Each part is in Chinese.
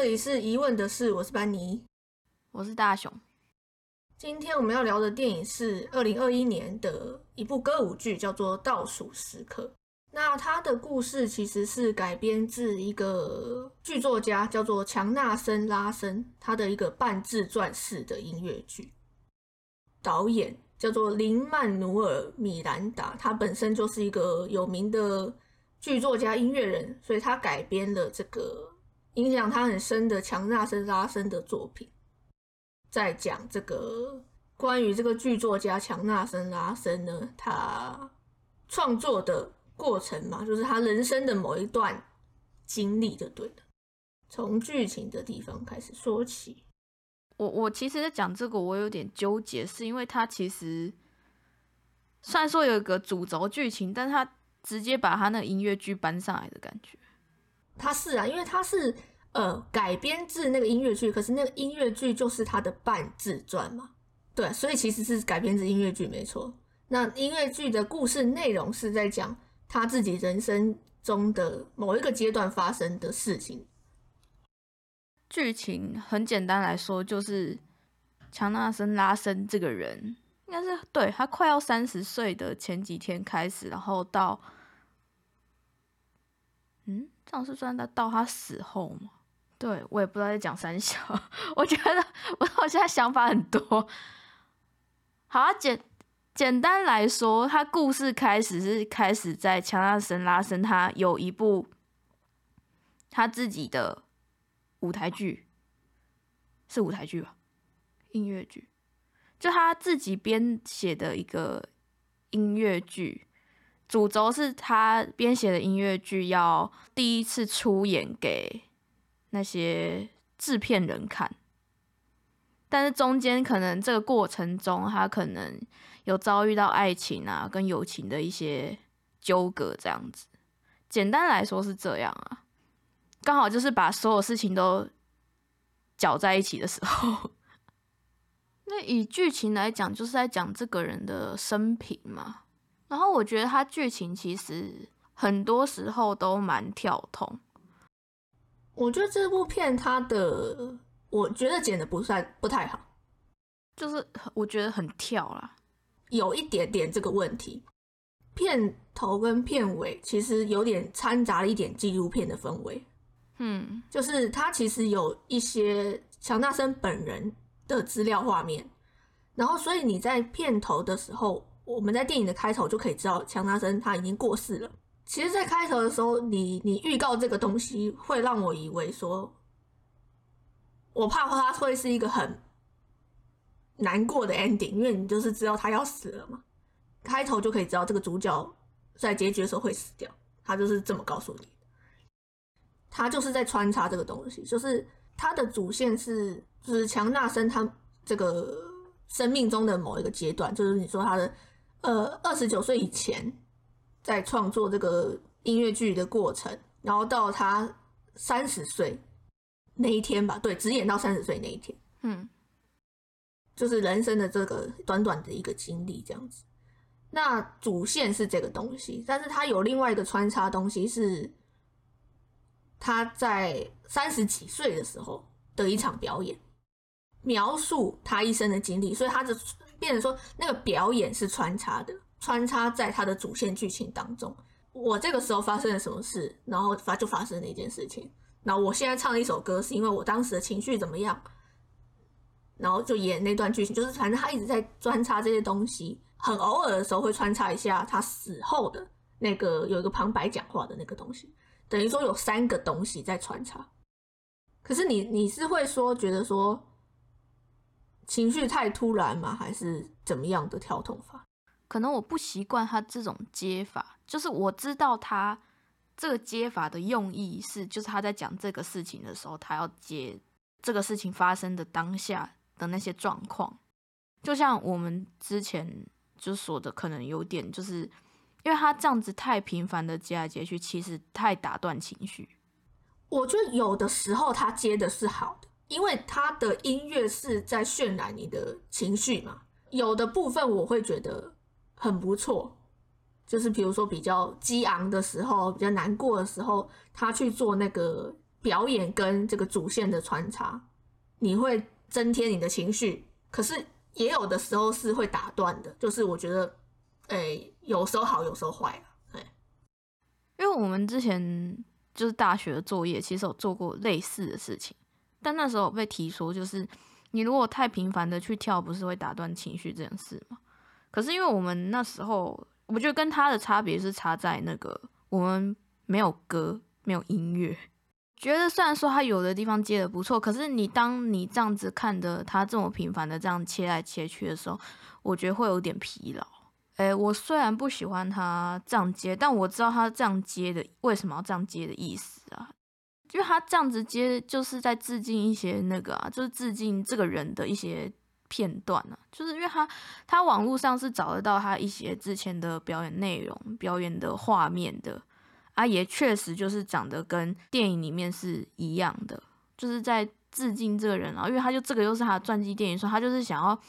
这里是疑问的事，我是班尼，我是大雄。今天我们要聊的电影是二零二一年的一部歌舞剧，叫做《倒数时刻》。那它的故事其实是改编自一个剧作家叫做强纳森·拉森他的一个半自传式的音乐剧。导演叫做林曼努尔·米兰达，他本身就是一个有名的剧作家、音乐人，所以他改编了这个影响他很深的强纳森·拉森的作品。在讲这个关于这个剧作家强纳森拉森呢，他创作的过程嘛，就是他人生的某一段经历，就对了。从剧情的地方开始说起。我我其实，在讲这个，我有点纠结，是因为他其实虽然说有一个主轴剧情，但他直接把他那个音乐剧搬上来的感觉。他是啊，因为他是。呃，改编自那个音乐剧，可是那个音乐剧就是他的半自传嘛，对，所以其实是改编自音乐剧没错。那音乐剧的故事内容是在讲他自己人生中的某一个阶段发生的事情。剧情很简单来说，就是强纳森拉森这个人，应该是对他快要三十岁的前几天开始，然后到，嗯，这样是算他到他死后吗？对，我也不知道在讲三小，我觉得我我现在想法很多。好，简简单来说，他故事开始是开始在强纳森拉森，他有一部他自己的舞台剧，是舞台剧吧？音乐剧，就他自己编写的一个音乐剧，主轴是他编写的音乐剧要第一次出演给。那些制片人看，但是中间可能这个过程中，他可能有遭遇到爱情啊跟友情的一些纠葛，这样子。简单来说是这样啊，刚好就是把所有事情都搅在一起的时候。那以剧情来讲，就是在讲这个人的生平嘛。然后我觉得它剧情其实很多时候都蛮跳通。我觉得这部片它的，我觉得剪的不算不太好，就是我觉得很跳啦，有一点点这个问题。片头跟片尾其实有点掺杂了一点纪录片的氛围，嗯，就是它其实有一些强纳森本人的资料画面，然后所以你在片头的时候，我们在电影的开头就可以知道强纳森他已经过世了。其实，在开头的时候，你你预告这个东西，会让我以为说，我怕他会是一个很难过的 ending，因为你就是知道他要死了嘛，开头就可以知道这个主角在结局的时候会死掉，他就是这么告诉你。他就是在穿插这个东西，就是他的主线是就是强纳森他这个生命中的某一个阶段，就是你说他的呃二十九岁以前。在创作这个音乐剧的过程，然后到他三十岁那一天吧，对，只演到三十岁那一天，嗯，就是人生的这个短短的一个经历这样子。那主线是这个东西，但是他有另外一个穿插东西，是他在三十几岁的时候的一场表演，描述他一生的经历，所以他的变成说那个表演是穿插的。穿插在他的主线剧情当中，我这个时候发生了什么事，然后发就发生了一件事情。然后我现在唱一首歌，是因为我当时的情绪怎么样，然后就演那段剧情，就是反正他一直在穿插这些东西，很偶尔的时候会穿插一下他死后的那个有一个旁白讲话的那个东西，等于说有三个东西在穿插。可是你你是会说觉得说情绪太突然吗？还是怎么样的跳动法？可能我不习惯他这种接法，就是我知道他这个接法的用意是，就是他在讲这个事情的时候，他要接这个事情发生的当下的那些状况。就像我们之前就说的，可能有点就是因为他这样子太频繁的接来接去，其实太打断情绪。我觉得有的时候他接的是好的，因为他的音乐是在渲染你的情绪嘛。有的部分我会觉得。很不错，就是比如说比较激昂的时候，比较难过的时候，他去做那个表演跟这个主线的穿插，你会增添你的情绪，可是也有的时候是会打断的，就是我觉得，哎，有时候好，有时候坏哎，因为我们之前就是大学的作业，其实有做过类似的事情，但那时候被提说，就是你如果太频繁的去跳，不是会打断情绪这件事吗？可是因为我们那时候，我觉得跟他的差别是差在那个我们没有歌，没有音乐。觉得虽然说他有的地方接的不错，可是你当你这样子看的他这么频繁的这样切来切去的时候，我觉得会有点疲劳。诶，我虽然不喜欢他这样接，但我知道他这样接的为什么要这样接的意思？因为他这样子接就是在致敬一些那个啊，就是致敬这个人的一些片段啊，就是因为他他网络上是找得到他一些之前的表演内容、表演的画面的。他也确实就是长得跟电影里面是一样的，就是在致敬这个人啊，因为他就这个又是他的传记电影，说他就是想要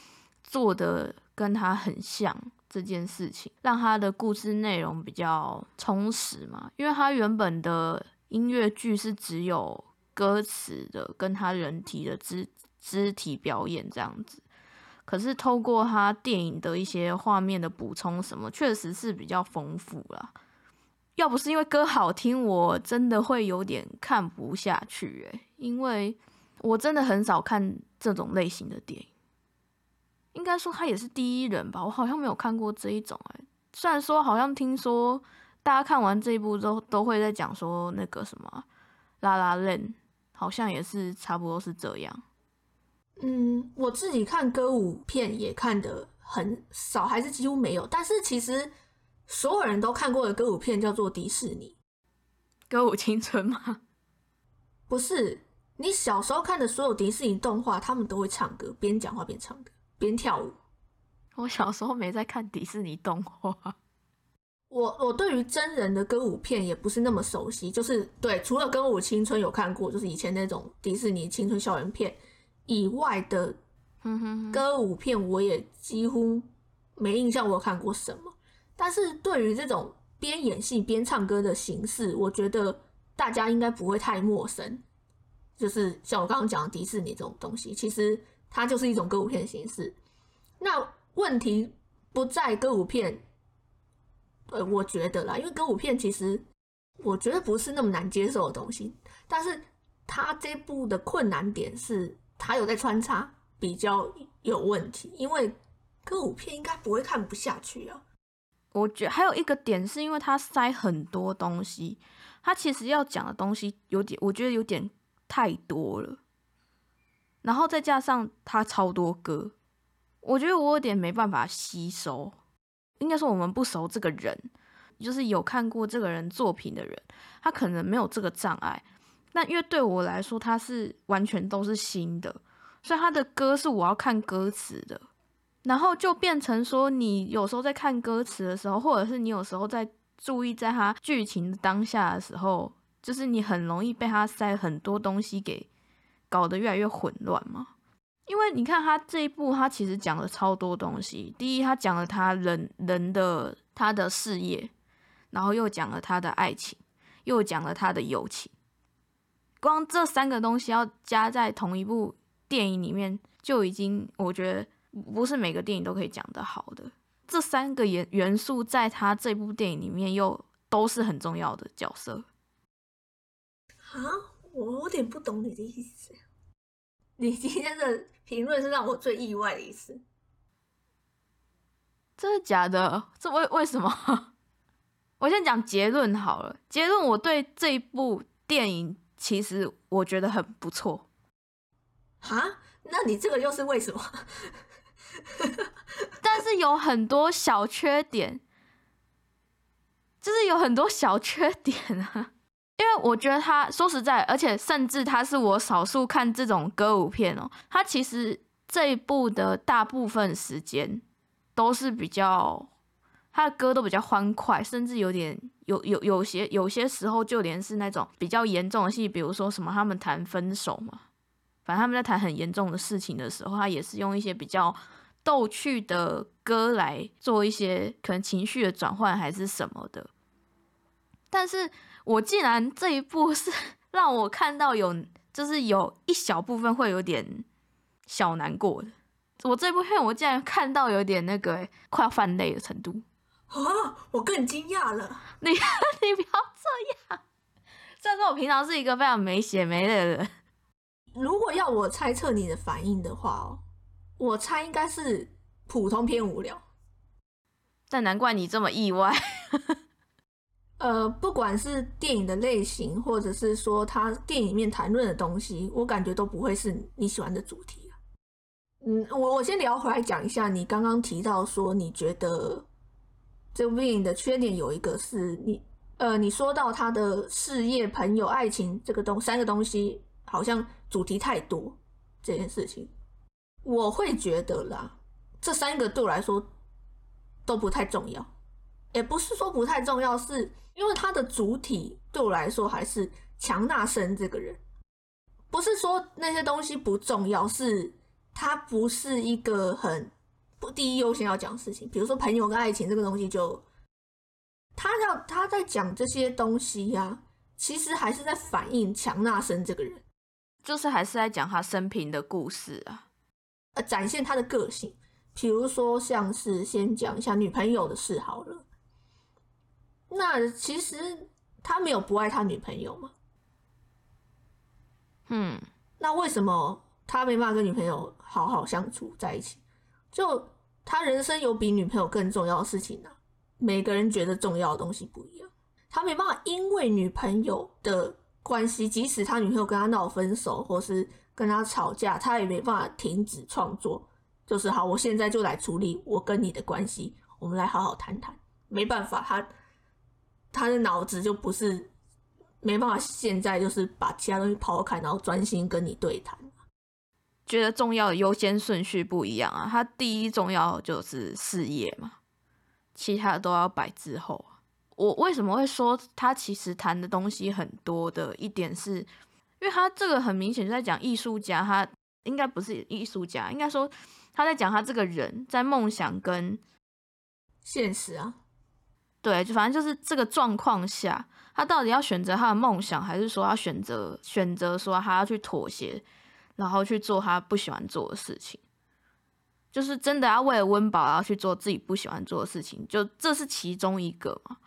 做的跟他很像这件事情，让他的故事内容比较充实嘛。因为他原本的音乐剧是只有歌词的，跟他人体的肢肢体表演这样子，可是透过他电影的一些画面的补充，什么确实是比较丰富啦。要不是因为歌好听，我真的会有点看不下去诶，因为我真的很少看这种类型的电影。应该说他也是第一人吧，我好像没有看过这一种诶。虽然说好像听说大家看完这一部之后都会在讲说那个什么拉拉链，好像也是差不多是这样。嗯，我自己看歌舞片也看的很少，还是几乎没有。但是其实。所有人都看过的歌舞片叫做迪士尼歌舞青春吗？不是，你小时候看的所有迪士尼动画，他们都会唱歌，边讲话边唱歌，边跳舞。我小时候没在看迪士尼动画，我我对于真人的歌舞片也不是那么熟悉，就是对，除了歌舞青春有看过，就是以前那种迪士尼青春校园片以外的歌舞片，我也几乎没印象，我有看过什么。但是对于这种边演戏边唱歌的形式，我觉得大家应该不会太陌生。就是像我刚刚讲的迪士尼这种东西，其实它就是一种歌舞片形式。那问题不在歌舞片，呃，我觉得啦，因为歌舞片其实我觉得不是那么难接受的东西。但是它这部的困难点是，它有在穿插比较有问题，因为歌舞片应该不会看不下去啊。我觉得还有一个点，是因为他塞很多东西，他其实要讲的东西有点，我觉得有点太多了。然后再加上他超多歌，我觉得我有点没办法吸收。应该说我们不熟这个人，就是有看过这个人作品的人，他可能没有这个障碍。那因为对我来说，他是完全都是新的，所以他的歌是我要看歌词的。然后就变成说，你有时候在看歌词的时候，或者是你有时候在注意在他剧情当下的时候，就是你很容易被他塞很多东西给搞得越来越混乱嘛。因为你看他这一部，他其实讲了超多东西。第一，他讲了他人人的他的事业，然后又讲了他的爱情，又讲了他的友情。光这三个东西要加在同一部电影里面，就已经我觉得。不是每个电影都可以讲得好的，这三个元元素在他这部电影里面又都是很重要的角色。啊，我有点不懂你的意思。你今天的评论是让我最意外的一次。真的假的？这为为什么？我先讲结论好了。结论，我对这一部电影其实我觉得很不错。啊？那你这个又是为什么？但是有很多小缺点，就是有很多小缺点啊。我觉得他说实在，而且甚至他是我少数看这种歌舞片哦。他其实这一部的大部分时间都是比较，他的歌都比较欢快，甚至有点有有有些有些时候就连是那种比较严重的戏，比如说什么他们谈分手嘛，反正他们在谈很严重的事情的时候，他也是用一些比较。逗趣的歌来做一些可能情绪的转换还是什么的，但是我竟然这一部是 让我看到有就是有一小部分会有点小难过的。我这部片我竟然看到有点那个欸快要泛泪的程度。啊，我更惊讶了。你 你不要这样。虽然说我平常是一个非常没血没泪的人，如果要我猜测你的反应的话哦，我猜应该是普通偏无聊。但难怪你这么意外。呃，不管是电影的类型，或者是说他电影里面谈论的东西，我感觉都不会是你喜欢的主题啊。嗯，我我先聊回来讲一下，你刚刚提到说你觉得这部电影的缺点有一个是你呃，你说到他的事业、朋友、爱情这个东三个东西好像主题太多这件事情，我会觉得啦，这三个对我来说都不太重要，也不是说不太重要，是因为他的主体对我来说还是强纳森这个人，不是说那些东西不重要，是他不是一个很不第一优先要讲的事情。比如说朋友跟爱情这个东西就，他要他在讲这些东西呀、其实还是在反映强纳森这个人，就是还是在讲他生平的故事啊。呃，展现他的个性。比如说，像是先讲一下女朋友的事好了。那其实他没有不爱他女朋友嘛？嗯，那为什么他没办法跟女朋友好好相处在一起？就他人生有比女朋友更重要的事情呢、每个人觉得重要的东西不一样，他没办法因为女朋友的关系，即使他女朋友跟他闹分手，或是跟他吵架，他也没办法停止创作。就是好，我现在就来处理我跟你的关系，我们来好好谈谈。没办法，他他的脑子就不是没办法，现在就是把其他东西抛开，然后专心跟你对谈。觉得重要的优先顺序不一样啊。他第一重要就是事业嘛，其他的都要摆之后啊。我为什么会说他其实谈的东西很多的一点是，因为他这个很明显就在讲艺术家，他应该不是艺术家，应该说他在讲他这个人在梦想跟现实啊，对，就反正就是这个状况下，他到底要选择他的梦想，还是说要选择选择说他要去妥协，然后去做他不喜欢做的事情？就是真的要为了温饱，然后去做自己不喜欢做的事情，就这是其中一个嘛。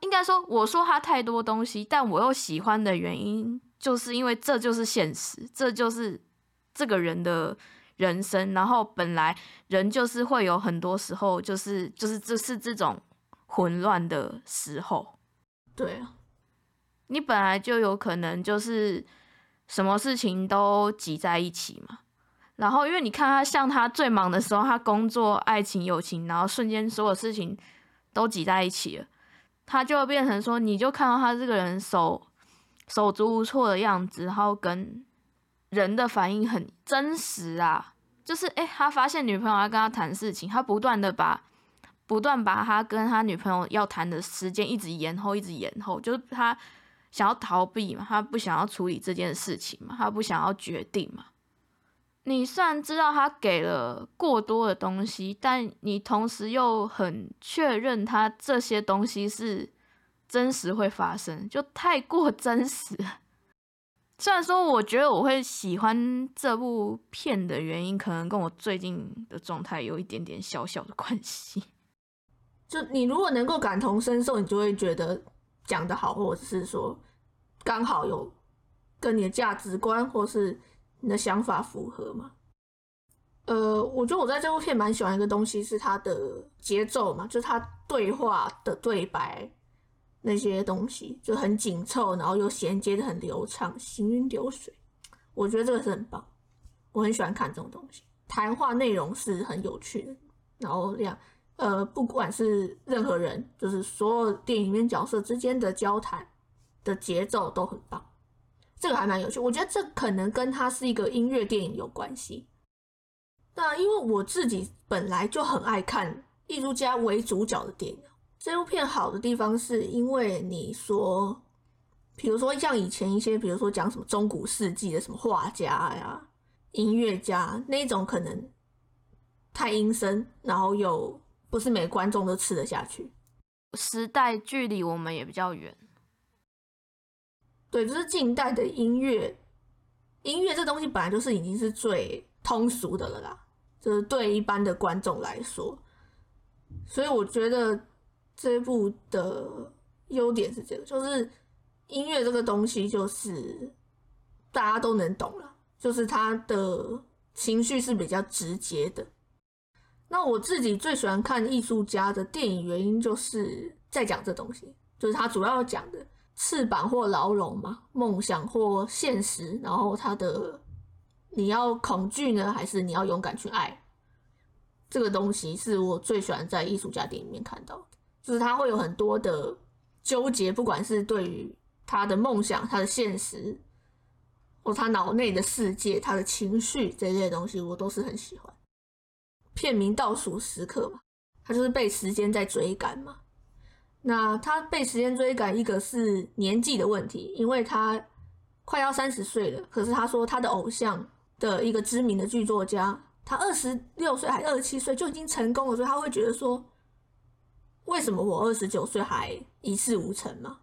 应该说，我说他太多东西，但我又喜欢的原因，就是因为这就是现实，这就是这个人的人生。然后本来人就是会有很多时候，就是就是这是这种混乱的时候，对啊，你本来就有可能就是什么事情都挤在一起嘛。然后因为你看他像他最忙的时候，他工作、爱情、友情，然后瞬间所有事情都挤在一起了，他就变成说，你就看到他这个人手手足无措的样子，然后跟人的反应很真实啊。就是诶，他发现女朋友要跟他谈事情，他不断的把不断把他跟他女朋友要谈的时间一直延后，一直延后，就是他想要逃避嘛，他不想要处理这件事情嘛，他不想要决定嘛。你虽然知道他给了过多的东西，但你同时又很确认他这些东西是真实会发生，就太过真实。虽然说，我觉得我会喜欢这部片的原因，可能跟我最近的状态有一点点小小的关系。就你如果能够感同身受，你就会觉得讲得好，或者是说刚好有跟你的价值观或是你的想法符合嘛。呃，我觉得我在这部片蛮喜欢一个东西是它的节奏嘛，就是它对话的对白那些东西就很紧凑，然后又衔接的很流畅，行云流水。我觉得这个是很棒，我很喜欢看这种东西。谈话内容是很有趣的，然后这样呃，不管是任何人，就是所有电影里面角色之间的交谈的节奏都很棒，这个还蛮有趣。我觉得这可能跟它是一个音乐电影有关系。那因为我自己本来就很爱看艺术家为主角的电影，这部片好的地方是因为你说，比如说像以前一些，比如说讲什么中古世纪的什么画家呀、音乐家那种，可能太阴森，然后又不是每个观众都吃得下去。时代距离我们也比较远，对，就是近代的音乐，音乐这东西本来就是已经是最通俗的了啦，就是对一般的观众来说，所以我觉得这部的优点是这个，就是音乐这个东西就是大家都能懂了，就是它的情绪是比较直接的。那我自己最喜欢看艺术家的电影，原因就是在讲这东西，就是他主要讲的翅膀或牢笼嘛，梦想或现实，然后他的你要恐惧呢，还是你要勇敢去爱？这个东西是我最喜欢在艺术家电影里面看到的，就是他会有很多的纠结，不管是对于他的梦想、他的现实，或他脑内的世界、他的情绪这些东西，我都是很喜欢。片名倒数时刻嘛，他就是被时间在追赶嘛。那他被时间追赶，一个是年纪的问题，因为他快要三十岁了。可是他说他的偶像的一个知名的剧作家，他二十六岁还二十七岁就已经成功了，所以他会觉得说，为什么我二十九岁还一事无成嘛？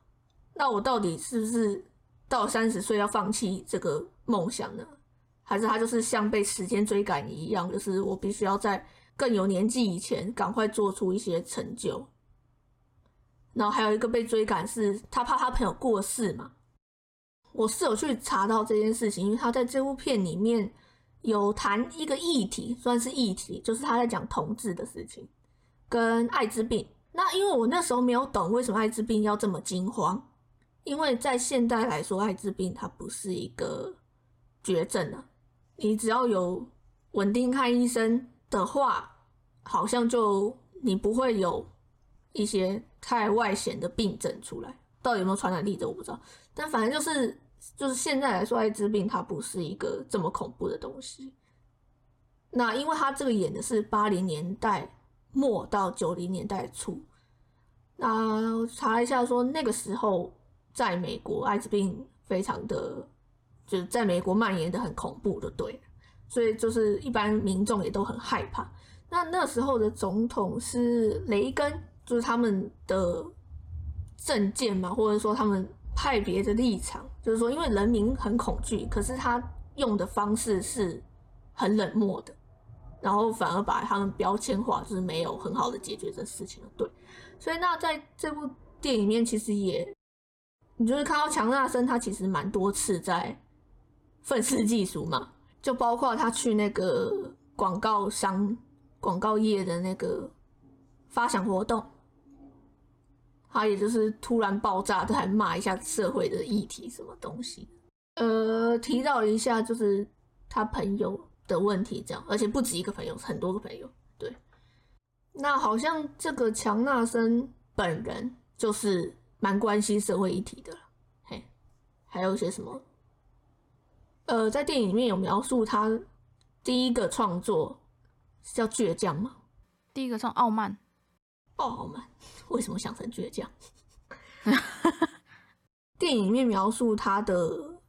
那我到底是不是到三十岁要放弃这个梦想呢？还是他就是像被时间追赶一样，就是我必须要在更有年纪以前赶快做出一些成就。然后还有一个被追赶是他怕他朋友过世嘛。我是有去查到这件事情，因为他在这部片里面有谈一个议题，算是议题，就是他在讲同志的事情跟艾滋病。那因为我那时候没有懂为什么艾滋病要这么惊慌，因为在现代来说，艾滋病它不是一个绝症啊。你只要有稳定看医生的话，好像就你不会有一些太外显的病症出来。到底有没有传染力的我不知道，但反正就是就是现在来说，艾滋病它不是一个这么恐怖的东西。那因为他这个演的是八零年代末到九零年代初，那查一下说那个时候在美国艾滋病非常的。就是在美国蔓延的很恐怖的，对，所以就是一般民众也都很害怕。那那时候的总统是雷根，就是他们的政见嘛，或者说他们派别的立场，就是说因为人民很恐惧，可是他用的方式是很冷漠的，然后反而把他们标签化，就是没有很好的解决这事情对，所以那在这部电影里面，其实也，你就是看到强纳森，他其实蛮多次在。愤世嫉俗嘛，就包括他去那个广告商、广告业的那个发想活动，他也就是突然爆炸，都还骂一下社会的议题什么东西，呃，提到一下就是他朋友的问题，这样，而且不止一个朋友，很多个朋友，对。那好像这个强纳森本人就是蛮关心社会议题的，嘿，还有一些什么？呃，在电影里面有描述他第一个创作是叫倔强吗？第一个创傲慢，傲慢，为什么想成倔强？电影里面描述他的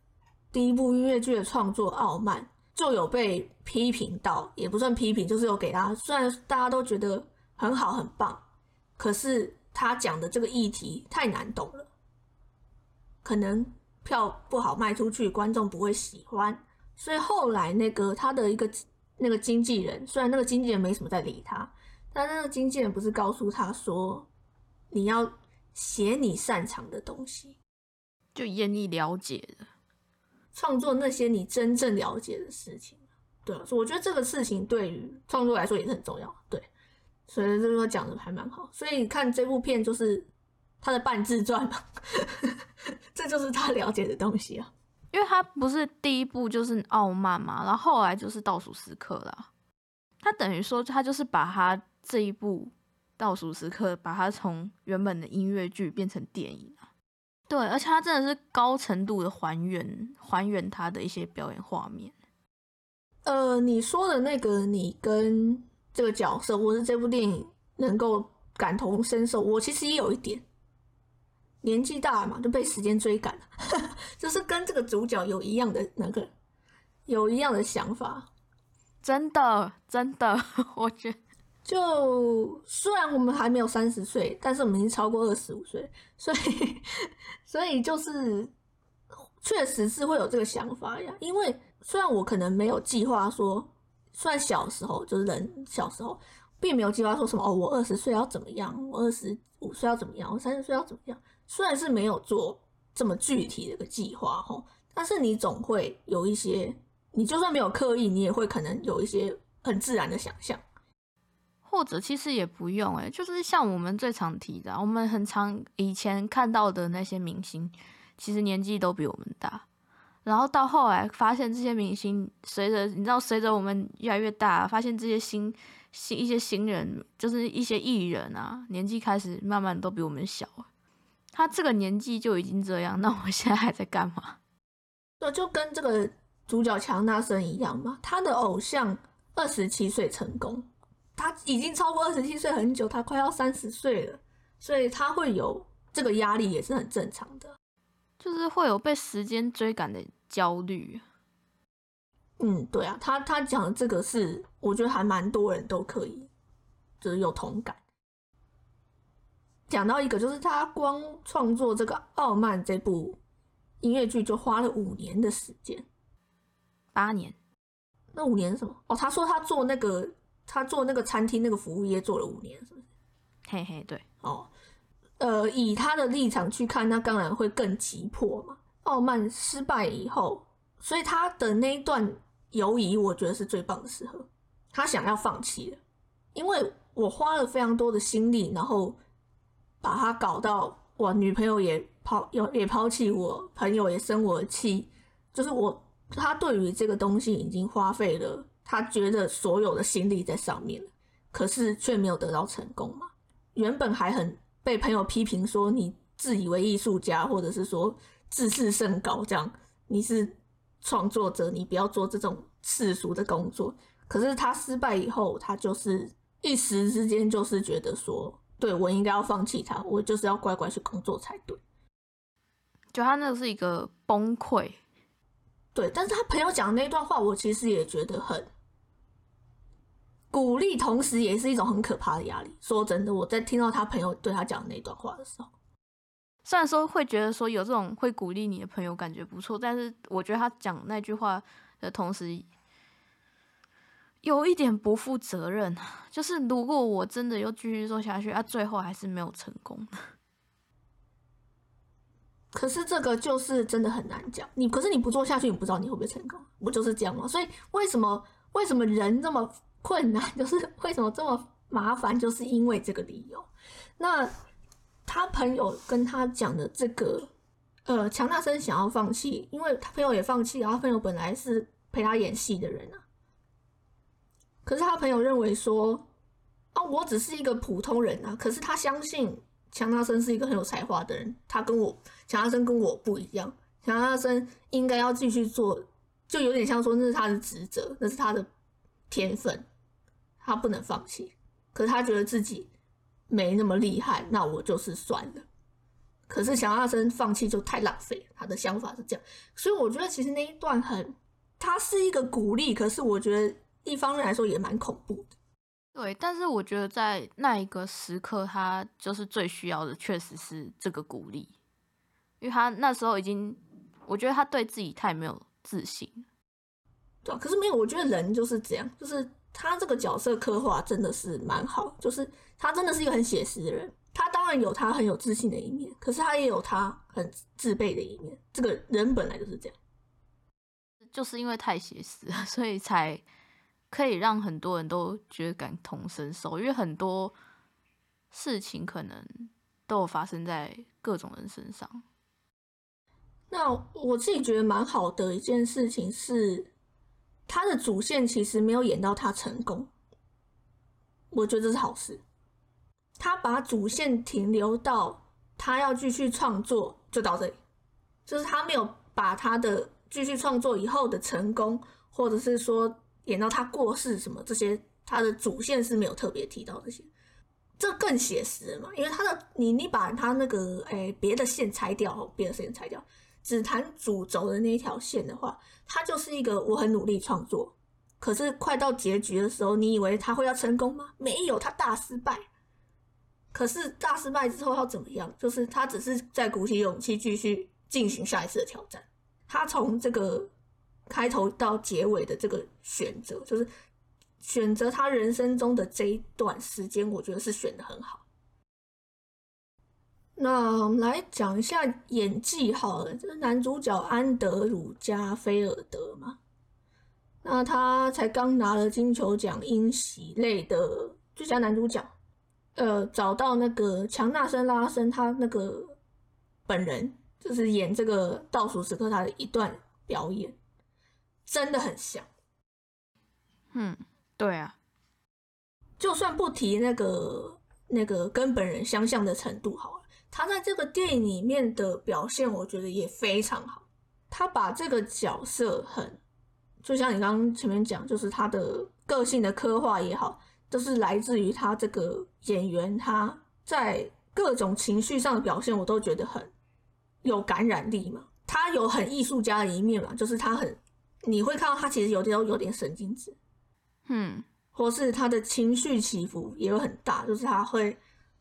第一部音乐剧的创作《傲慢》，就有被批评到，也不算批评，就是有给他，虽然大家都觉得很好很棒，可是他讲的这个议题太难懂了，可能。票不好卖出去，观众不会喜欢，所以后来那个他的一个那个经纪人，虽然那个经纪人没什么在理他，但那个经纪人不是告诉他说，你要写你擅长的东西，就演你了解的，创作那些你真正了解的事情。对啊，我觉得这个事情对于创作来说也是很重要。对，所以这个讲的还蛮好。所以看这部片就是。他的半自传嘛，这就是他了解的东西啊。因为他不是第一部就是傲慢嘛，然后后来就是倒数时刻啦。他等于说他就是把他这一部倒数时刻，把它从原本的音乐剧变成电影啊。对，而且他真的是高程度的还原，还原他的一些表演画面。呃，你说的那个，你跟这个角色，或是这部电影能够感同身受，我其实也有一点。年纪大了嘛，就被时间追赶了，就是跟这个主角有一样的那个，有一样的想法，真的真的，我觉得。就虽然我们还没有三十岁，但是我们已经超过二十五岁，所以 所以就是确实是会有这个想法呀。因为虽然我可能没有计划说，虽然小时候就是人小时候并没有计划说什么哦，我二十岁要怎么样，我二十五岁要怎么样，我三十岁要怎么样，虽然是没有做这么具体的一个计划吼，但是你总会有一些，你就算没有刻意，你也会可能有一些很自然的想象。或者其实也不用诶，就是像我们最常提的，我们很常以前看到的那些明星，其实年纪都比我们大。然后到后来发现这些明星，随着你知道，随着我们越来越大，发现这些新新一些新人，就是一些艺人啊，年纪开始慢慢都比我们小。他这个年纪就已经这样，那我现在还在干嘛？对，就跟这个主角强纳森一样嘛，他的偶像二十七岁成功。他已经超过二十七岁很久，他快要三十岁了，所以他会有这个压力也是很正常的，就是会有被时间追赶的焦虑。嗯，对啊，他他讲的这个是，我觉得还蛮多人都可以，就是有同感。讲到一个，就是他光创作这个《傲慢》这部音乐剧就花了五年的时间，八年。那五年什么？哦，他说他做那个。他做那个餐厅那个服务业做了五年，是不是？嘿嘿，对哦。呃，以他的立场去看，那当然会更急迫嘛。傲慢失败以后，所以他的那一段犹疑，我觉得是最棒的时候。他想要放弃了，因为我花了非常多的心力，然后把他搞到我女朋友也抛，也也抛弃我，朋友也生我气，就是我他对于这个东西已经花费了。他觉得所有的心力在上面可是却没有得到成功嘛？原本还很被朋友批评说你自以为艺术家，或者是说自视甚高，这样你是创作者，你不要做这种世俗的工作。可是他失败以后，他就是一时之间就是觉得说，对我应该要放弃他，我就是要乖乖去工作才对。就他那个是一个崩溃。对，但是他朋友讲的那段话，我其实也觉得很鼓励，同时也是一种很可怕的压力。说真的，我在听到他朋友对他讲那段话的时候，虽然说会觉得说有这种会鼓励你的朋友感觉不错，但是我觉得他讲那句话的同时，有一点不负责任。就是如果我真的又继续做下去，啊，最后还是没有成功。可是这个就是真的很难讲，你可是你不做下去，你不知道你会不会成功，不就是这样吗？所以为什么为什么人这么困难，就是为什么这么麻烦，就是因为这个理由。那他朋友跟他讲的这个，呃，强大生想要放弃，因为他朋友也放弃，然后朋友本来是陪他演戏的人啊，可是他朋友认为说，啊，我只是一个普通人啊，可是他相信。强大生是一个很有才华的人，他跟我强大生跟我不一样。强大生应该要继续做，就有点像说那是他的职责，那是他的天分，他不能放弃。可是他觉得自己没那么厉害，那我就是算了。可是强大生放弃就太浪费，他的想法是这样。所以我觉得其实那一段很，他是一个鼓励，可是我觉得一方面来说也蛮恐怖的。对，但是我觉得在那一个时刻，他就是最需要的，确实是这个鼓励，因为他那时候已经，我觉得他对自己太没有自信。对，可是没有，我觉得人就是这样，就是他这个角色刻画真的是蛮好，就是他真的是一个很写实的人，他当然有他很有自信的一面，可是他也有他很自卑的一面，这个人本来就是这样，就是因为太写实，所以才。可以让很多人都觉得感同身受，因为很多事情可能都有发生在各种人身上。那我自己觉得蛮好的一件事情是，他的主线其实没有演到他成功，我觉得这是好事。他把主线停留到他要继续创作，就到这里，就是他没有把他的继续创作以后的成功，或者是说。演到他过世什么这些，他的主线是没有特别提到这些，这更写实嘛？因为他的你你把他那个哎别的线拆掉，别的线拆掉，只谈主轴的那一条线的话，他就是一个我很努力创作，可是快到结局的时候，你以为他会要成功吗？没有，他大失败。可是大失败之后要怎么样？就是他只是在鼓起勇气继续进行下一次的挑战，他从这个开头到结尾的这个选择，就是选择他人生中的这一段时间，我觉得是选的很好。那我们来讲一下演技好了，这个男主角安德鲁加菲尔德嘛，那他才刚拿了金球奖英喜类的最佳男主角，呃，找到那个强纳森拉森他那个本人，就是演这个倒数时刻他的一段表演，真的很像。嗯，对啊，就算不提那个那个跟本人相像的程度好了，他在这个电影里面的表现，我觉得也非常好。他把这个角色很，就像你刚刚前面讲，就是他的个性的刻画也好，都是来自于他这个演员他在各种情绪上的表现，我都觉得很有感染力嘛。他有很艺术家的一面嘛，就是他很，你会看到他其实有点有点神经质。嗯，或是他的情绪起伏也会很大，就是他会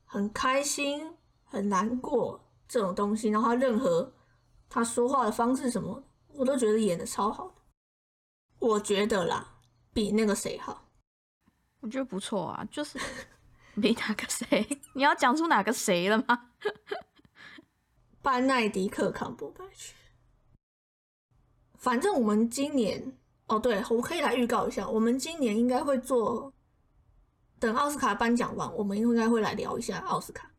很开心、很难过这种东西，然后他任何他说话的方式什么，我都觉得演的超好的。我觉得啦，比那个谁好。我觉得不错啊，就是 比哪个谁？你要讲出哪个谁了吗？班奈迪克·康伯拜区。反正我们今年。哦，对，我可以来预告一下，我们今年应该会做，等奥斯卡颁奖完，我们应该会来聊一下奥斯卡。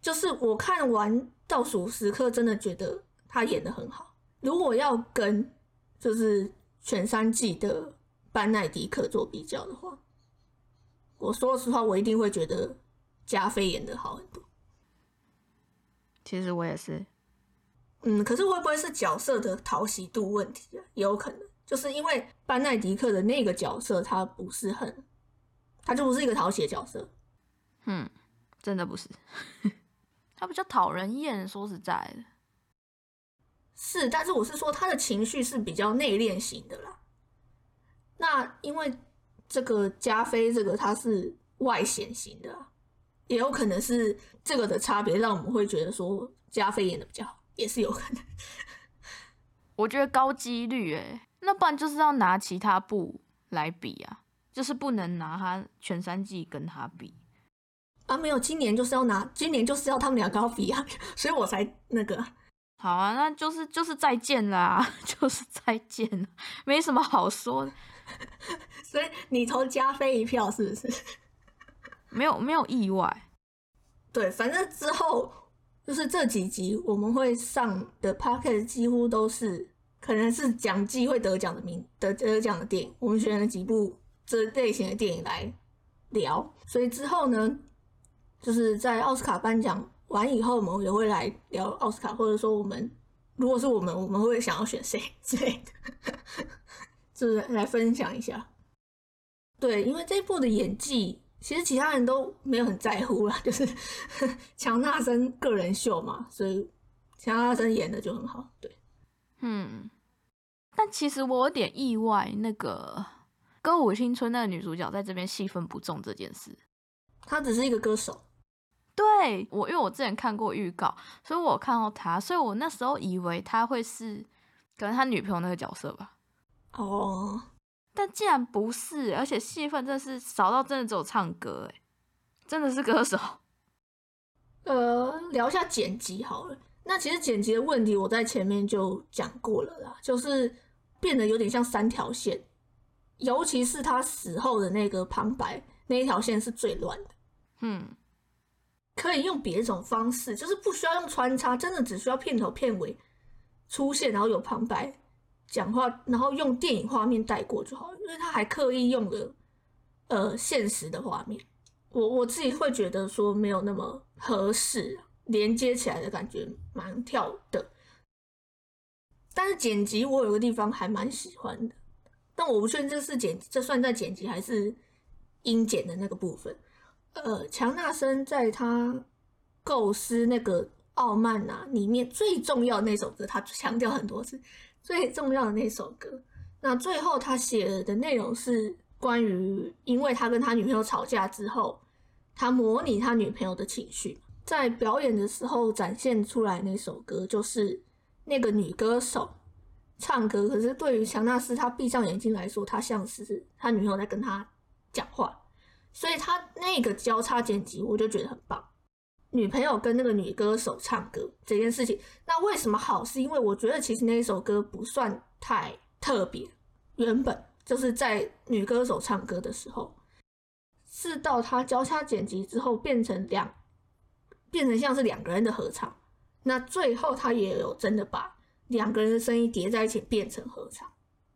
就是我看完倒数时刻，真的觉得他演的很好。如果要跟就是全三季的班奈迪克做比较的话，我说实话，我一定会觉得加菲演的好很多。其实我也是。嗯，可是会不会是角色的讨喜度问题啊？也有可能，就是因为班奈迪克的那个角色，他不是很，他就不是一个讨喜的角色。嗯，真的不是，他比较讨人厌。说实在的，是，但是我是说他的情绪是比较内敛型的啦。那因为这个加菲这个他是外显型的，也有可能是这个的差别，让我们会觉得说加菲演的比较好。也是有可能，我觉得高几率哎，那不然就是要拿其他部来比啊，就是不能拿他全三季跟他比啊。没有，今年就是要拿，今年就是要他们两个比啊，所以我才那个。好啊，那就是就是再见啦，就是再见了，没什么好说的。所以你投加菲一票是不是？没有没有意外，对，反正之后。就是这几集我们会上的 p o c k e t 几乎都是可能是奖季会得奖的名得得奖的电影，我们选了几部这类型的电影来聊。所以之后呢，就是在奥斯卡颁奖完以后，我们也会来聊奥斯卡，或者说我们如果是我们，我们会想要选谁 之类的，就是来分享一下。对，因为这部的演技。其实其他人都没有很在乎啦，就是 强纳森个人秀嘛，所以强纳森演的就很好。对，嗯，但其实我有点意外，那个《歌舞青春》那个女主角在这边戏份不重这件事。她只是一个歌手。对我，因为我之前看过预告，所以我看到她，所以我那时候以为她会是可能他女朋友那个角色吧。哦。但既然不是，而且戏份真的是少到真的只有唱歌，哎，真的是歌手。呃，聊一下剪辑好了。那其实剪辑的问题我在前面就讲过了啦，就是变得有点像三条线，尤其是他死后的那个旁白那一条线是最乱的。嗯，可以用别种方式，就是不需要用穿插，真的只需要片头片尾出现，然后有旁白。讲话，然后用电影画面带过就好，因为他还刻意用了呃现实的画面，我我自己会觉得说没有那么合适，连接起来的感觉蛮跳的。但是剪辑我有个地方还蛮喜欢的，但我不确定这是剪这算在剪辑还是音剪的那个部分。呃，强纳森在他构思那个傲慢啊里面最重要那首歌，他强调很多次。最重要的那首歌，那最后他写的内容是关于，因为他跟他女朋友吵架之后，他模拟他女朋友的情绪，在表演的时候展现出来那首歌，就是那个女歌手唱歌，可是对于强纳斯他闭上眼睛来说，他像是他女朋友在跟他讲话，所以他那个交叉剪辑我就觉得很棒。女朋友跟那个女歌手唱歌这件事情，那为什么好？是因为我觉得其实那一首歌不算太特别，原本就是在女歌手唱歌的时候，是到他交叉剪辑之后变成两，变成像是两个人的合唱。那最后他也有真的把两个人的声音叠在一起变成合唱，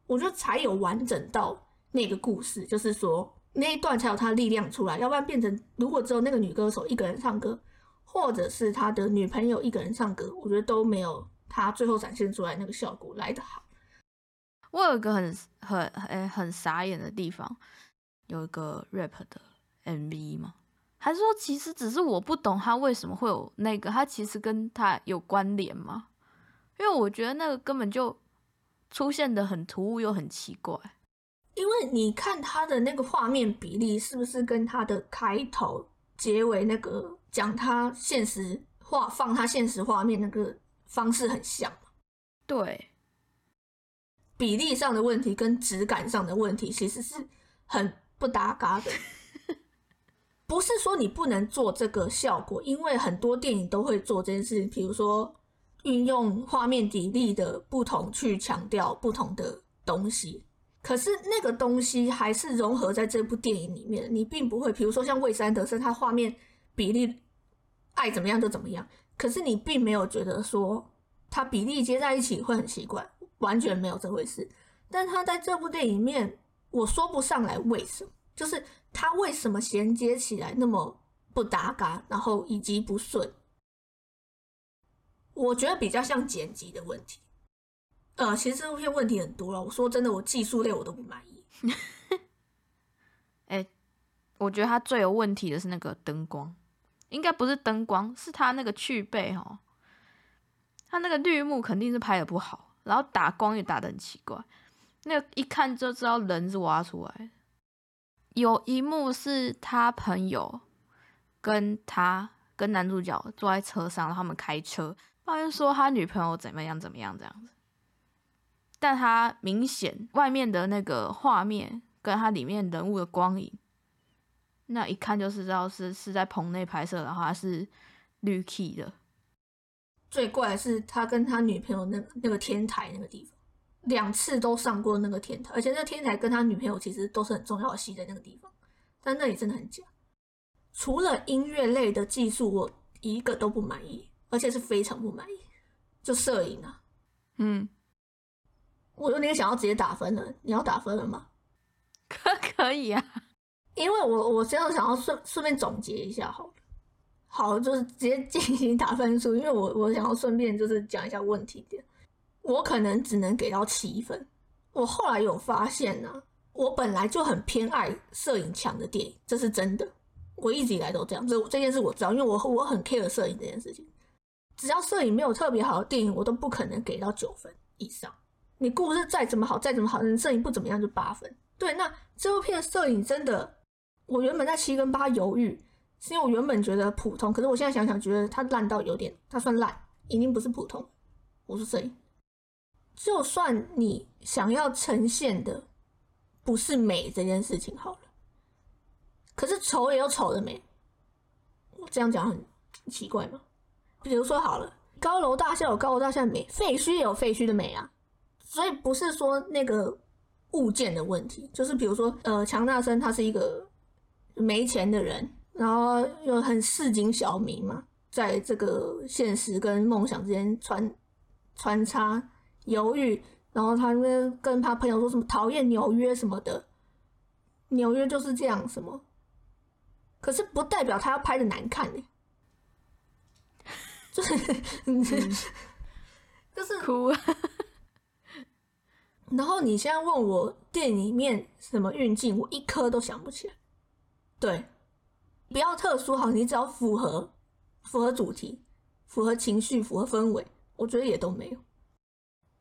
我觉得才有完整到那个故事，就是说那一段才有他力量出来，要不然变成如果只有那个女歌手一个人唱歌。或者是他的女朋友一个人唱歌，我觉得都没有他最后展现出来那个效果来得好。我有一个很很诶很傻眼的地方，有一个 rap 的 MV 吗？还是说其实只是我不懂他为什么会有那个？他其实跟他有关联吗？因为我觉得那个根本就出现的很突兀又很奇怪。因为你看他的那个画面比例，是不是跟他的开头、结尾那个？讲他现实画放他现实画面那个方式很像，对，比例上的问题跟质感上的问题其实是很不搭嘎的。不是说你不能做这个效果，因为很多电影都会做这件事情，比如说运用画面比例的不同去强调不同的东西。可是那个东西还是融合在这部电影里面，你并不会，比如说像魏斯安德森，他画面。比例爱怎么样就怎么样，可是你并没有觉得说它比例接在一起会很奇怪，完全没有这回事。但他在这部电影里面，我说不上来为什么，就是他为什么衔接起来那么不搭嘎，然后以及不顺。我觉得比较像剪辑的问题。呃，其实这部片问题很多了。我说真的，我技术类我都不满意。哎，我觉得他最有问题的是那个灯光。应该不是灯光，是他那个去背哦，他那个绿幕肯定是拍的不好，然后打光也打的很奇怪，那个一看就知道人是挖出来的。有一幕是他朋友跟他跟男主角坐在车上，然后他们开车，抱怨说他女朋友怎么样怎么样这样子，但他明显外面的那个画面跟他里面人物的光影。那一看就是知道是是在棚内拍摄的话是绿 key 的。最怪的是他跟他女朋友那那个天台那个地方，两次都上过那个天台，而且那天台跟他女朋友其实都是很重要的戏在那个地方，但那里真的很假。除了音乐类的技术，我一个都不满意，而且是非常不满意。就摄影啊，嗯，我有点想要直接打分了，你要打分了吗？可 可以啊。因为我我现在想要顺顺便总结一下，好了，好，就是直接进行打分数，因为我我想要顺便就是讲一下问题点，我可能只能给到七分。我后来有发现呢，我本来就很偏爱摄影强的电影，这是真的，我一直以来都这样，这这件事我知道，因为我我很 care 摄影这件事情，只要摄影没有特别好的电影，我都不可能给到九分以上。你故事再怎么好，再怎么好，你摄影不怎么样就八分。对，那这部片摄影真的。我原本在七跟八犹豫，是因为我原本觉得普通，可是我现在想想，觉得它烂到有点，它算烂，已经不是普通。我是谁？就算你想要呈现的不是美这件事情好了，可是丑也有丑的美。我这样讲很奇怪吗？比如说好了，高楼大厦有高楼大厦的美，废墟也有废墟的美啊。所以不是说那个物件的问题，就是比如说，呃，强大森他是一个。没钱的人，然后又很市井小民嘛，在这个现实跟梦想之间穿穿插犹豫，然后他们跟他朋友说什么讨厌纽约什么的，纽约就是这样什么，可是不代表他要拍的难看呢，就是就是哭，然后你现在问我电影里面什么运镜，我一颗都想不起来。对，不要特殊好，你只要符合符合主题、符合情绪、符合氛围，我觉得也都没有。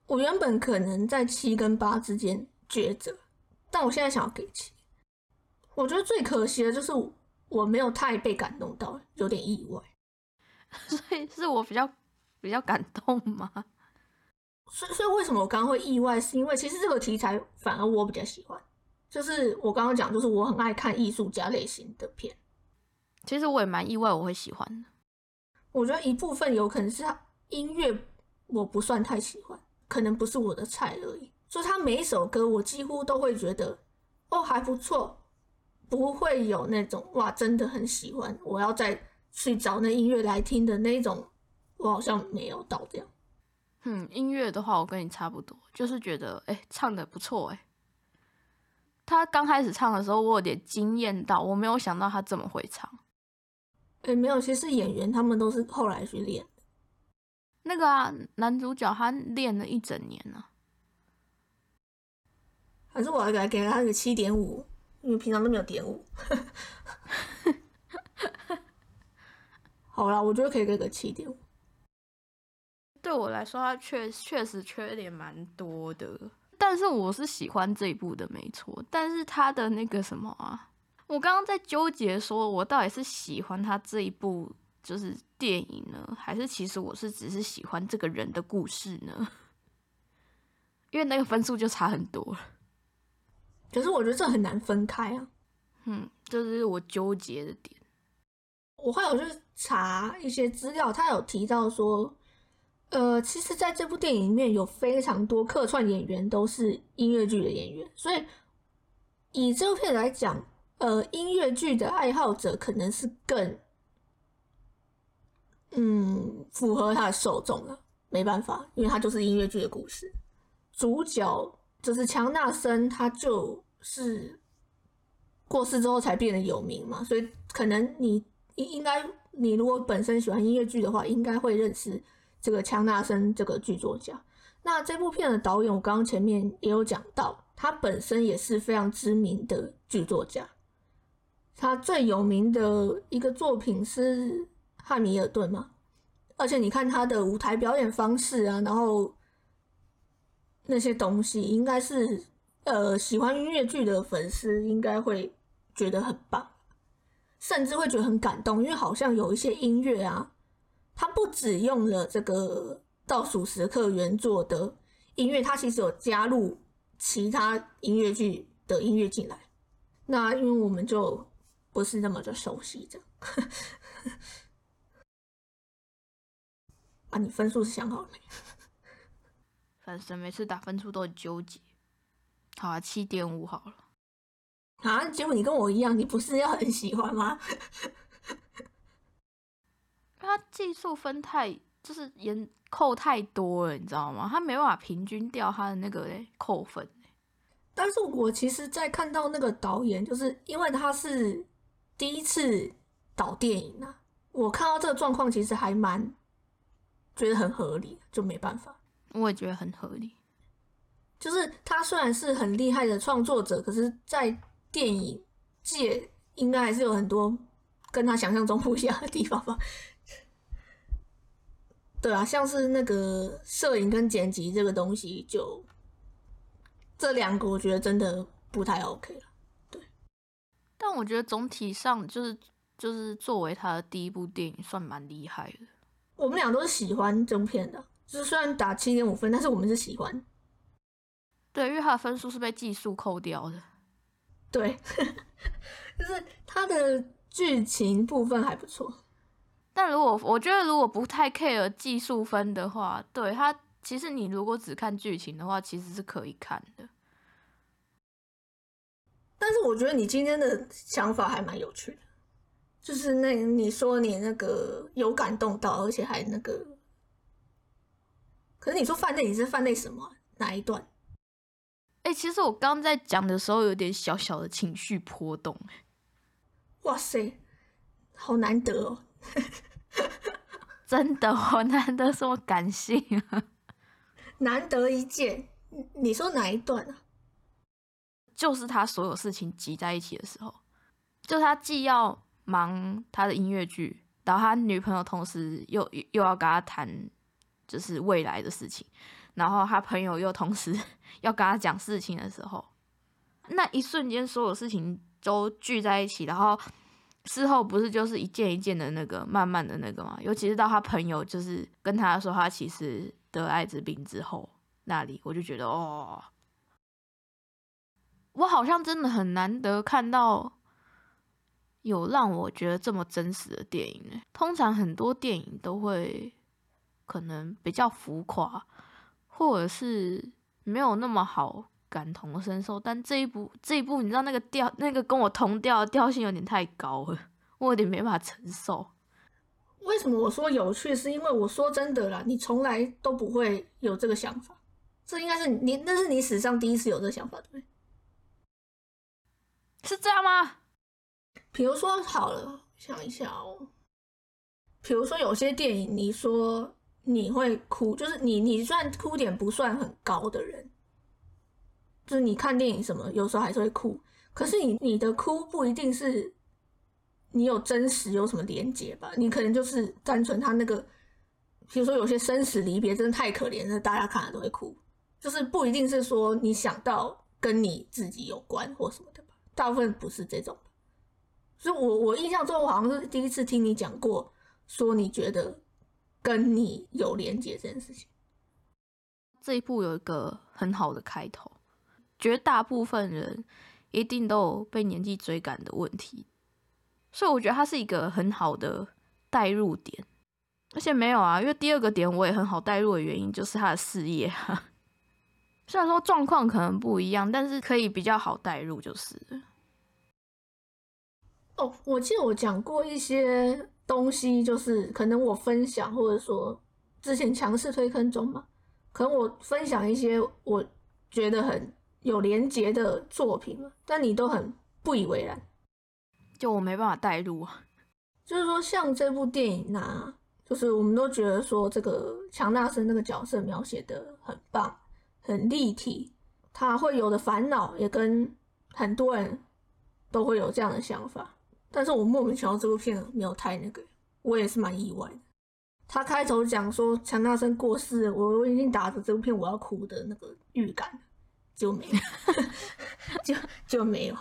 我原本可能在七跟八之间抉择，但我现在想要给七。我觉得最可惜的就是我没有太被感动到，有点意外。所以是我比较比较感动吗？所以所以为什么我刚刚会意外，是因为其实这个题材反而我比较喜欢，就是我刚刚讲，就是我很爱看艺术家类型的片。其实我也蛮意外，我会喜欢的。我觉得一部分有可能是他音乐我不算太喜欢，可能不是我的菜而已。所以他每一首歌我几乎都会觉得哦还不错，不会有那种哇真的很喜欢，我要再去找那音乐来听的那种，我好像没有到这样。嗯，音乐的话我跟你差不多，就是觉得哎唱的不错哎。他刚开始唱的时候我有点惊艳到，我没有想到他这么会唱。哎，没有，其实演员他们都是后来去练。那个啊，男主角他练了一整年呢。还是我要给给他个七点五，因为平常都没有点五。好啦，我觉得可以给个七点五。对我来说，他确确实缺点蛮多的，但是我是喜欢这一部的，没错。但是他的那个什么啊？我刚刚在纠结，说我到底是喜欢他这一部就是电影呢，还是其实我是只是喜欢这个人的故事呢？因为那个分数就差很多了。可是我觉得这很难分开啊。嗯，这是我纠结的点。我后来我去查一些资料，他有提到说，呃，其实在这部电影里面有非常多客串演员都是音乐剧的演员，所以以这部片来讲。呃，音乐剧的爱好者可能是更，嗯，符合他的受众了。没办法，因为他就是音乐剧的故事，主角就是强纳森，他就是过世之后才变得有名嘛，所以可能你应应该，你如果本身喜欢音乐剧的话，应该会认识这个强纳森这个剧作家。那这部片的导演，我刚刚前面也有讲到，他本身也是非常知名的剧作家。他最有名的一个作品是《汉密尔顿》嘛，而且你看他的舞台表演方式啊，然后那些东西，应该是呃喜欢音乐剧的粉丝应该会觉得很棒，甚至会觉得很感动，因为好像有一些音乐啊，他不只用了这个倒数时刻原作的音乐，他其实有加入其他音乐剧的音乐进来。那因为我们就。不是那么的熟悉的，啊，你分数是想好了没？反正每次打分数都很纠结。好啊，七点五好了。啊，结果你跟我一样，你不是要很喜欢吗？他技术分太，就是严扣太多了，你知道吗？他没办法平均掉他的那个扣分。但是我其实，在看到那个导演，就是因为他是。第一次导电影啊，我看到这个状况，其实还蛮觉得很合理，就没办法。我也觉得很合理，就是他虽然是很厉害的创作者，可是，在电影界应该还是有很多跟他想象中不一样的地方吧。对啊，像是那个摄影跟剪辑这个东西，就这两个，我觉得真的不太 OK 了。对但我觉得总体上就是就是作为他的第一部电影，算蛮厉害的。我们俩都是喜欢这部片的，就是虽然打七点五分，但是我们是喜欢。对，因为他的分数是被技术扣掉的。对，就是他的剧情部分还不错。但如果我觉得如果不太 care 技术分的话，对他其实你如果只看剧情的话，其实是可以看的。但是我觉得你今天的想法还蛮有趣的，就是那你说你那个有感动到，而且还那个，可是你说犯内，你是犯内什么哪一段？哎，其实我刚在讲的时候有点小小的情绪波动，哇塞，好难得哦，真的我难得这么感性啊，难得一见。你说哪一段啊？就是他所有事情集在一起的时候，就他既要忙他的音乐剧，然后他女朋友同时又又要跟他谈就是未来的事情，然后他朋友又同时 要跟他讲事情的时候，那一瞬间所有事情都聚在一起，然后事后不是就是一件一件的那个慢慢的那个嘛，尤其是到他朋友就是跟他说他其实得艾滋病之后，那里，我就觉得哦，我好像真的很难得看到有让我觉得这么真实的电影呢。通常很多电影都会可能比较浮夸，或者是没有那么好感同身受，但这一部这一部，你知道那个调，那个跟我同调的调性有点太高了，我有点没办法承受。为什么我说有趣？是因为我说真的啦，你从来都不会有这个想法，这应该是你那是你史上第一次有这个想法，对不对？是这样吗？比如说好了，想一下哦，比如说有些电影，你说你会哭，就是你你算哭点不算很高的人，就是你看电影什么，有时候还是会哭，可是你你的哭不一定是。你有真实有什么连接吧？你可能就是单纯他那个，比如说有些生死离别真的太可怜了，大家看了都会哭。就是不一定是说你想到跟你自己有关或什么的吧，大部分不是这种。所以我我印象中我好像是第一次听你讲过，说你觉得跟你有连接这件事情。这一部有一个很好的开头，绝大部分人一定都有被年纪追赶的问题。所以我觉得它是一个很好的代入点，而且没有啊，因为第二个点我也很好代入的原因就是他的事业哈。虽然说状况可能不一样，但是可以比较好代入就是。哦，我记得我讲过一些东西，就是可能我分享或者说之前强势推坑中嘛，可能我分享一些我觉得很有连结的作品嘛，但你都很不以为然。就我没办法带入啊，就是说像这部电影呐，就是我们都觉得说这个强纳森那个角色描写的很棒，很立体，他会有的烦恼也跟很多人都会有这样的想法，但是我莫名其妙这部片没有太那个，我也是蛮意外的。他开头讲说强纳森过世，我我已经打着这部片我要哭的那个预感，就没有，就就没有。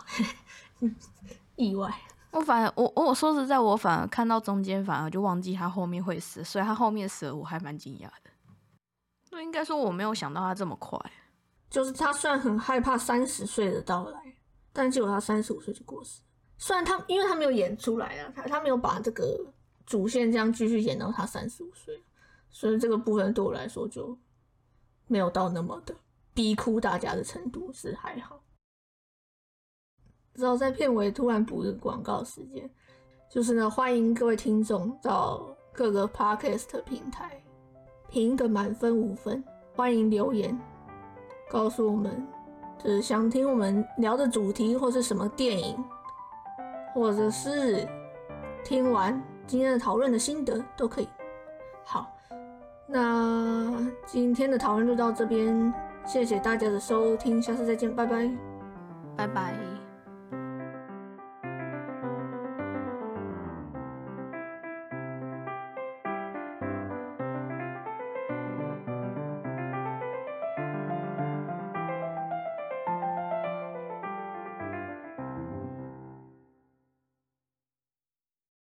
意外，我反而我我说实在，我反而看到中间，反而就忘记他后面会死，所以他后面死了，我还蛮惊讶的。那应该说我没有想到他这么快，就是他虽然很害怕三十岁的到来，但结果他三十五岁就过世。虽然他因为他没有演出来啊，他他没有把这个主线这样继续演到他三十五岁，所以这个部分对我来说就没有到那么的逼哭大家的程度，是还好。之后在片尾突然补一个广告时间，就是呢，欢迎各位听众到各个 podcast 平台评个满分五分，欢迎留言告诉我们，就是想听我们聊的主题或是什么电影，或者是听完今天的讨论的心得都可以。好，那今天的讨论就到这边，谢谢大家的收听，下次再见，拜拜，拜拜。